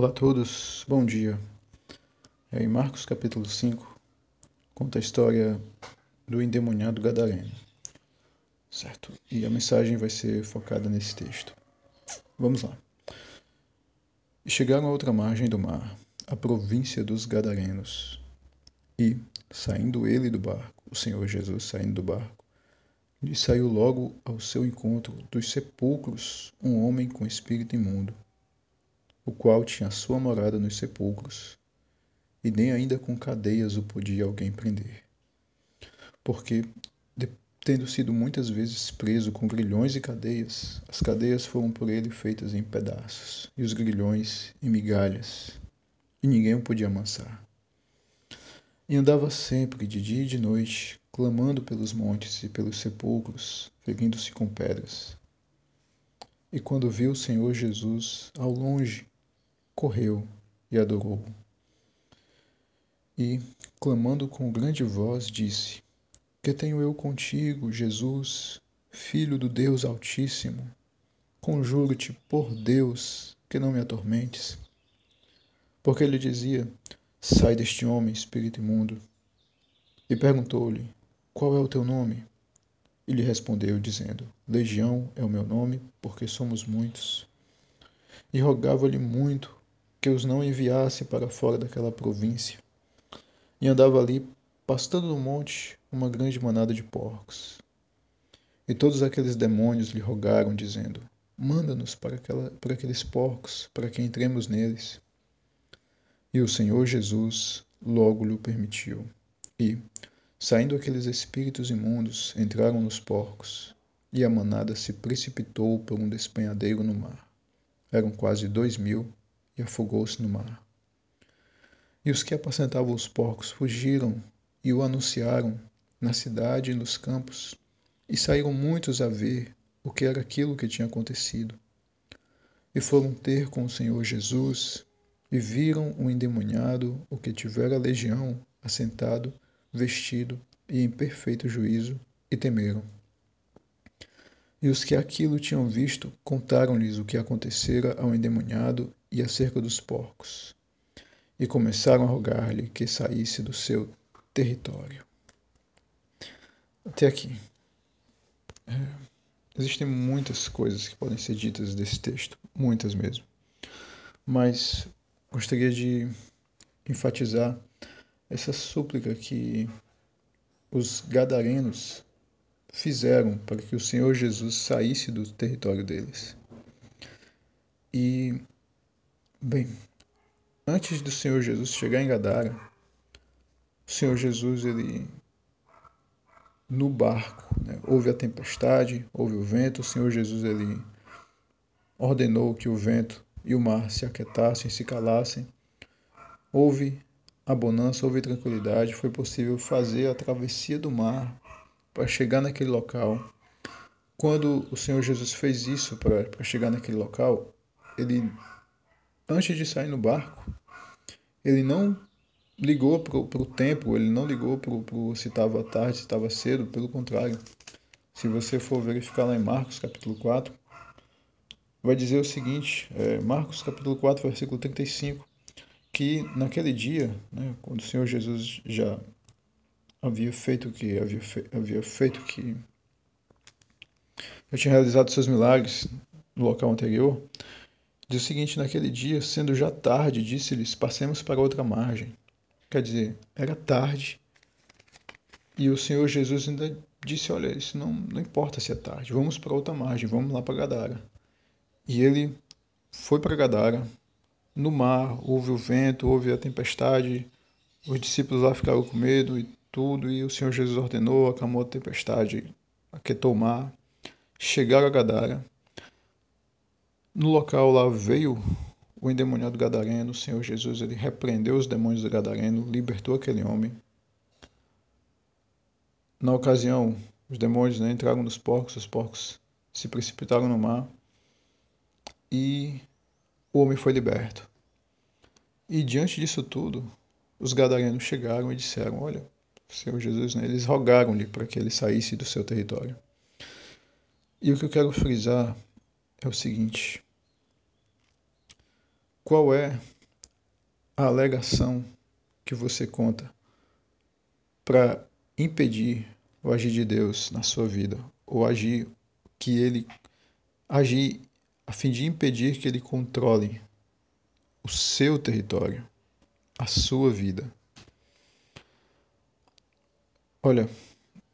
Olá a todos, bom dia. É, em Marcos capítulo 5, conta a história do endemoniado Gadareno, certo? E a mensagem vai ser focada nesse texto. Vamos lá. Chegaram à outra margem do mar, a província dos Gadarenos. E, saindo ele do barco, o Senhor Jesus saindo do barco, lhe saiu logo ao seu encontro dos sepulcros um homem com espírito imundo o qual tinha sua morada nos sepulcros, e nem ainda com cadeias o podia alguém prender. Porque, tendo sido muitas vezes preso com grilhões e cadeias, as cadeias foram por ele feitas em pedaços, e os grilhões em migalhas, e ninguém o podia amansar. E andava sempre, de dia e de noite, clamando pelos montes e pelos sepulcros, ferindo-se com pedras. E quando viu o Senhor Jesus ao longe, correu e adorou. E, clamando com grande voz, disse: Que tenho eu contigo, Jesus, Filho do Deus Altíssimo? Conjuro-te por Deus que não me atormentes. Porque ele dizia: Sai deste homem, espírito imundo. E perguntou-lhe: Qual é o teu nome? E lhe respondeu, dizendo: Legião é o meu nome, porque somos muitos. E rogava-lhe muito que os não enviasse para fora daquela província. E andava ali, pastando no monte, uma grande manada de porcos. E todos aqueles demônios lhe rogaram, dizendo: Manda-nos para, aquela, para aqueles porcos, para que entremos neles. E o Senhor Jesus logo lhe permitiu. E, saindo aqueles espíritos imundos, entraram nos porcos, e a manada se precipitou por um despenhadeiro no mar. Eram quase dois mil, e afogou-se no mar. E os que apacentavam os porcos fugiram e o anunciaram na cidade e nos campos, e saíram muitos a ver o que era aquilo que tinha acontecido. E foram ter com o Senhor Jesus e viram o endemoniado, o que tivera legião, assentado, vestido e em perfeito juízo, e temeram. E os que aquilo tinham visto contaram-lhes o que acontecera ao endemoniado e acerca dos porcos, e começaram a rogar-lhe que saísse do seu território. Até aqui. É, existem muitas coisas que podem ser ditas desse texto, muitas mesmo. Mas gostaria de enfatizar essa súplica que os gadarenos fizeram para que o Senhor Jesus saísse do território deles. E Bem, antes do Senhor Jesus chegar em Gadara, o Senhor Jesus, ele no barco, né, houve a tempestade, houve o vento, o Senhor Jesus ele ordenou que o vento e o mar se aquietassem, se calassem. Houve a bonança, houve tranquilidade, foi possível fazer a travessia do mar para chegar naquele local. Quando o Senhor Jesus fez isso para chegar naquele local, ele antes de sair no barco, ele não ligou para o tempo, ele não ligou para se estava tarde, se estava cedo, pelo contrário. Se você for verificar lá em Marcos capítulo 4, vai dizer o seguinte, é, Marcos capítulo 4, versículo 35, que naquele dia, né, quando o Senhor Jesus já havia feito que havia, fe, havia feito que já tinha realizado seus milagres no local anterior, Diz o seguinte: naquele dia, sendo já tarde, disse-lhes: Passemos para outra margem. Quer dizer, era tarde e o Senhor Jesus ainda disse: Olha, isso não, não importa se é tarde, vamos para outra margem, vamos lá para Gadara. E ele foi para Gadara. No mar houve o vento, houve a tempestade, os discípulos lá ficaram com medo e tudo, e o Senhor Jesus ordenou, acalmou a tempestade, aquietou o mar. Chegaram a Gadara no local lá veio o endemoniado gadareno, o Senhor Jesus, ele repreendeu os demônios do gadareno, libertou aquele homem. Na ocasião, os demônios né, entraram nos porcos, os porcos se precipitaram no mar e o homem foi liberto. E diante disso tudo, os gadarenos chegaram e disseram: Olha, Senhor Jesus, né, eles rogaram-lhe para que ele saísse do seu território. E o que eu quero frisar é o seguinte: qual é a alegação que você conta para impedir o agir de Deus na sua vida, ou agir que ele agir a fim de impedir que ele controle o seu território, a sua vida. Olha,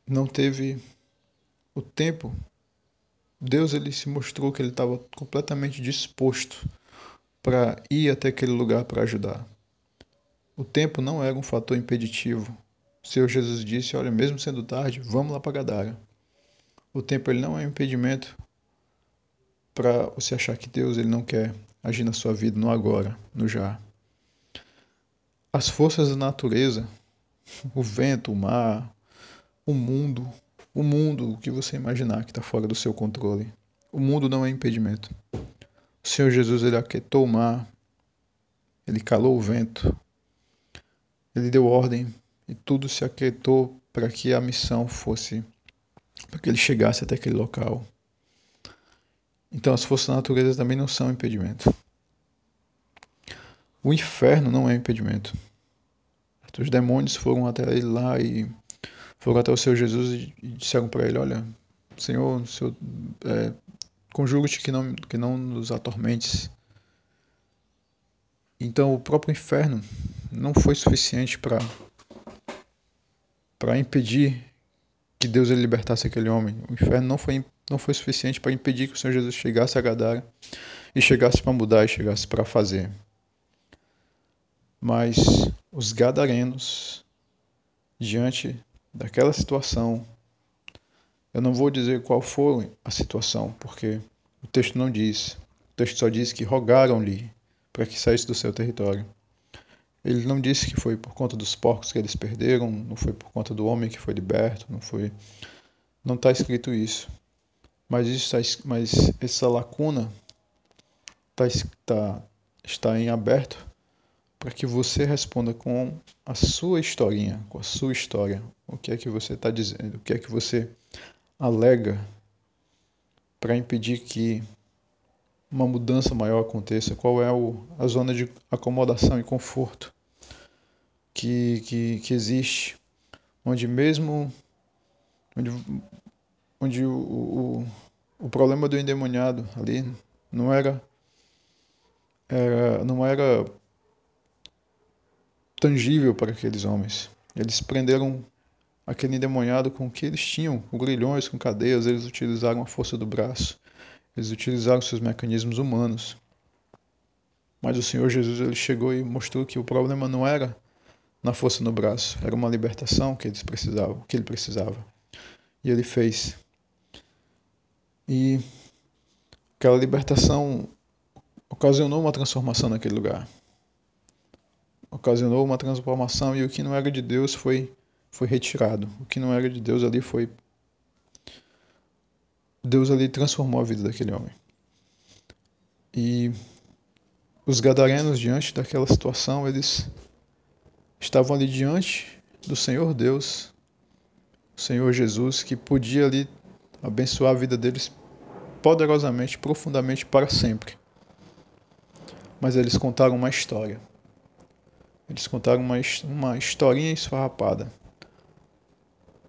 não teve o tempo. Deus ele se mostrou que ele estava completamente disposto para ir até aquele lugar para ajudar. O tempo não era um fator impeditivo. O Senhor Jesus disse: Olha, mesmo sendo tarde, vamos lá para Gadara. O tempo ele não é um impedimento para você achar que Deus ele não quer agir na sua vida no agora, no já. As forças da natureza, o vento, o mar, o mundo, o mundo, que você imaginar que está fora do seu controle. O mundo não é impedimento. O Senhor Jesus ele aquietou o mar, ele calou o vento, ele deu ordem e tudo se aquietou para que a missão fosse, para que ele chegasse até aquele local. Então as forças da natureza também não são impedimento. O inferno não é impedimento. Os demônios foram até ele lá e foram até o Senhor Jesus e disseram para ele: Olha, Senhor, Senhor é, conjugo-te que não, que não nos atormentes. Então o próprio inferno não foi suficiente para para impedir que Deus ele libertasse aquele homem. O inferno não foi não foi suficiente para impedir que o Senhor Jesus chegasse a Gadara e chegasse para mudar e chegasse para fazer. Mas os gadarenos diante daquela situação eu não vou dizer qual foi a situação, porque o texto não diz. O texto só diz que rogaram-lhe para que saísse do seu território. Ele não disse que foi por conta dos porcos que eles perderam, não foi por conta do homem que foi liberto, não foi. Não está escrito isso. Mas, isso está, mas essa lacuna tá, tá, está em aberto para que você responda com a sua historinha, com a sua história. O que é que você está dizendo? O que é que você alega para impedir que uma mudança maior aconteça? Qual é o, a zona de acomodação e conforto que, que, que existe, onde mesmo onde, onde o, o, o problema do endemoniado ali não era, era não era tangível para aqueles homens. Eles prenderam aquele endemoniado com que eles tinham, com grilhões, com cadeias, eles utilizaram a força do braço, eles utilizaram seus mecanismos humanos. Mas o Senhor Jesus ele chegou e mostrou que o problema não era na força no braço. Era uma libertação que eles precisavam, que ele precisava. E ele fez. E aquela libertação ocasionou uma transformação naquele lugar. Ocasionou uma transformação e o que não era de Deus foi foi retirado. O que não era de Deus ali foi Deus ali transformou a vida daquele homem. E os gadarenos diante daquela situação, eles estavam ali diante do Senhor Deus, o Senhor Jesus, que podia ali abençoar a vida deles poderosamente, profundamente para sempre. Mas eles contaram uma história. Eles contaram uma, uma historinha esfarrapada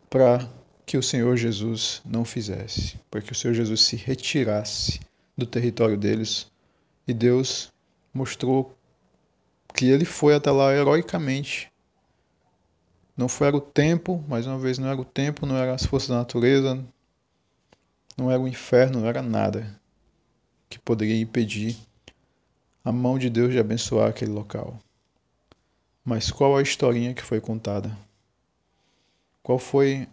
para que o Senhor Jesus não fizesse, para que o Senhor Jesus se retirasse do território deles. E Deus mostrou que ele foi até lá heroicamente. Não foi era o tempo, mais uma vez, não era o tempo, não era as forças da natureza, não era o inferno, não era nada que poderia impedir a mão de Deus de abençoar aquele local. Mas qual a historinha que foi contada? Qual foi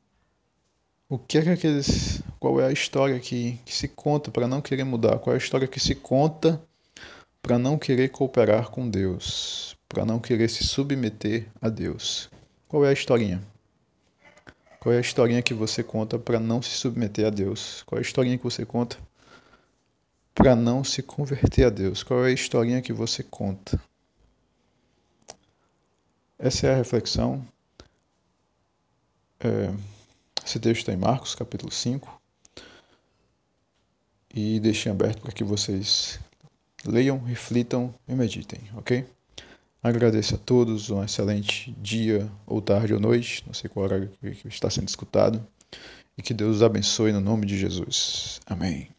o que é que aqueles qual é a história que, que se conta para não querer mudar? Qual é a história que se conta para não querer cooperar com Deus, para não querer se submeter a Deus. Qual é a historinha? Qual é a historinha que você conta para não se submeter a Deus? Qual é a historinha que você conta para não se converter a Deus? Qual é a historinha que você conta? Essa é a reflexão. É, esse texto está em Marcos, capítulo 5. E deixei aberto para que vocês Leiam, reflitam e meditem, ok? Agradeço a todos, um excelente dia, ou tarde ou noite, não sei qual horário que está sendo escutado, e que Deus abençoe no nome de Jesus. Amém.